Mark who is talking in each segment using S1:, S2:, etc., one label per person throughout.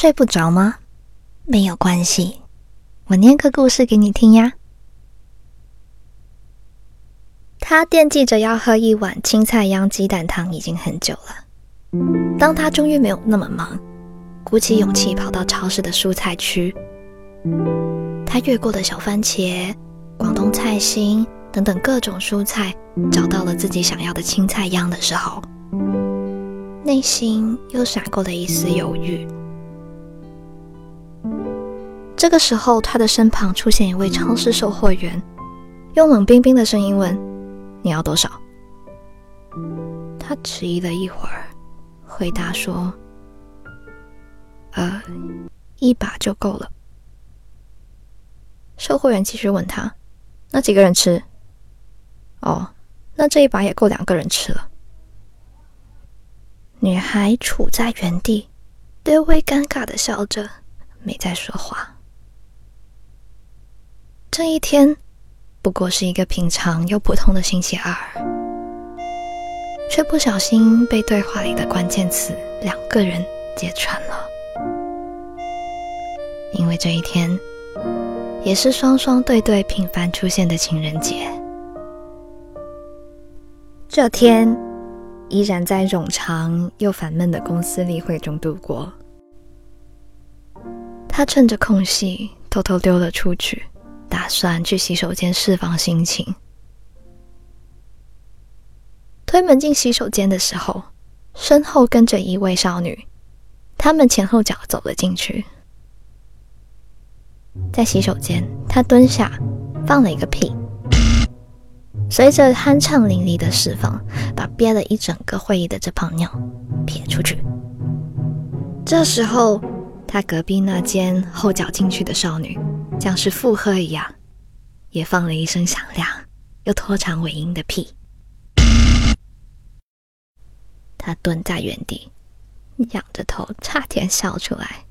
S1: 睡不着吗？没有关系，我念个故事给你听呀。他惦记着要喝一碗青菜秧鸡蛋汤已经很久了。当他终于没有那么忙，鼓起勇气跑到超市的蔬菜区，他越过了小番茄、广东菜心等等各种蔬菜，找到了自己想要的青菜秧的时候，内心又闪过了一丝犹豫。这个时候，他的身旁出现一位超市售货员，用冷冰冰的声音问：“你要多少？”他迟疑了一会儿，回答说：“呃，一把就够了。”售货员继续问他：“那几个人吃？”“哦，那这一把也够两个人吃了。”女孩处在原地，略微尴尬的笑着，没再说话。这一天不过是一个平常又普通的星期二，却不小心被对话里的关键词“两个人”揭穿了。因为这一天也是双双对对频繁出现的情人节。这天依然在冗长又烦闷的公司例会中度过。他趁着空隙偷偷溜了出去。打算去洗手间释放心情。推门进洗手间的时候，身后跟着一位少女，他们前后脚走了进去。在洗手间，他蹲下，放了一个屁，随着酣畅淋漓的释放，把憋了一整个会议的这泡尿撇出去。这时候，他隔壁那间后脚进去的少女。像是附和一样，也放了一声响亮又拖长尾音的屁。他蹲在原地，仰着头，差点笑出来。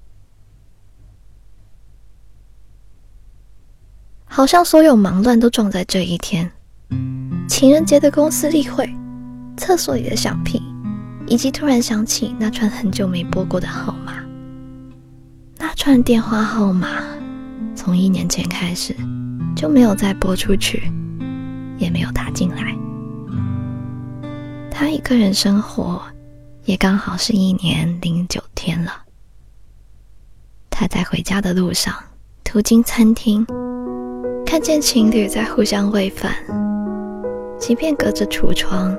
S1: 好像所有忙乱都撞在这一天：情人节的公司例会、厕所里的响屁，以及突然想起那串很久没拨过的号码。那串电话号码。从一年前开始就没有再播出去，也没有打进来。他一个人生活，也刚好是一年零九天了。他在回家的路上，途经餐厅，看见情侣在互相喂饭，即便隔着橱窗，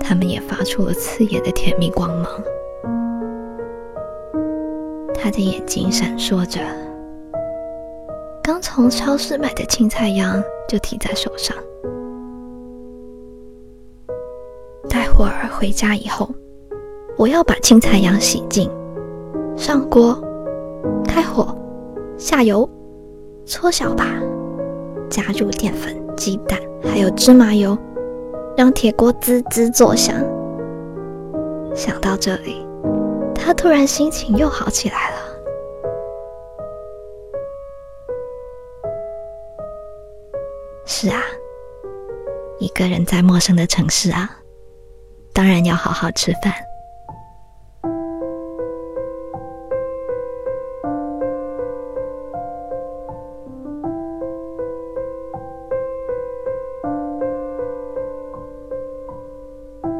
S1: 他们也发出了刺眼的甜蜜光芒。他的眼睛闪烁着。刚从超市买的青菜秧就提在手上。待会儿回家以后，我要把青菜秧洗净，上锅，开火，下油，搓小把，加入淀粉、鸡蛋还有芝麻油，让铁锅滋滋作响。想到这里，他突然心情又好起来了。是啊，一个人在陌生的城市啊，当然要好好吃饭。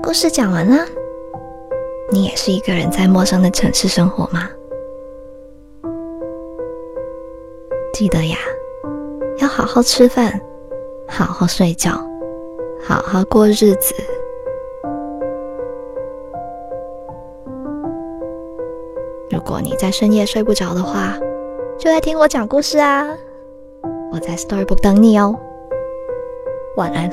S1: 故事讲完了，你也是一个人在陌生的城市生活吗？记得呀，要好好吃饭。好好睡觉，好好过日子。如果你在深夜睡不着的话，就来听我讲故事啊！我在 Storybook 等你哦。晚安。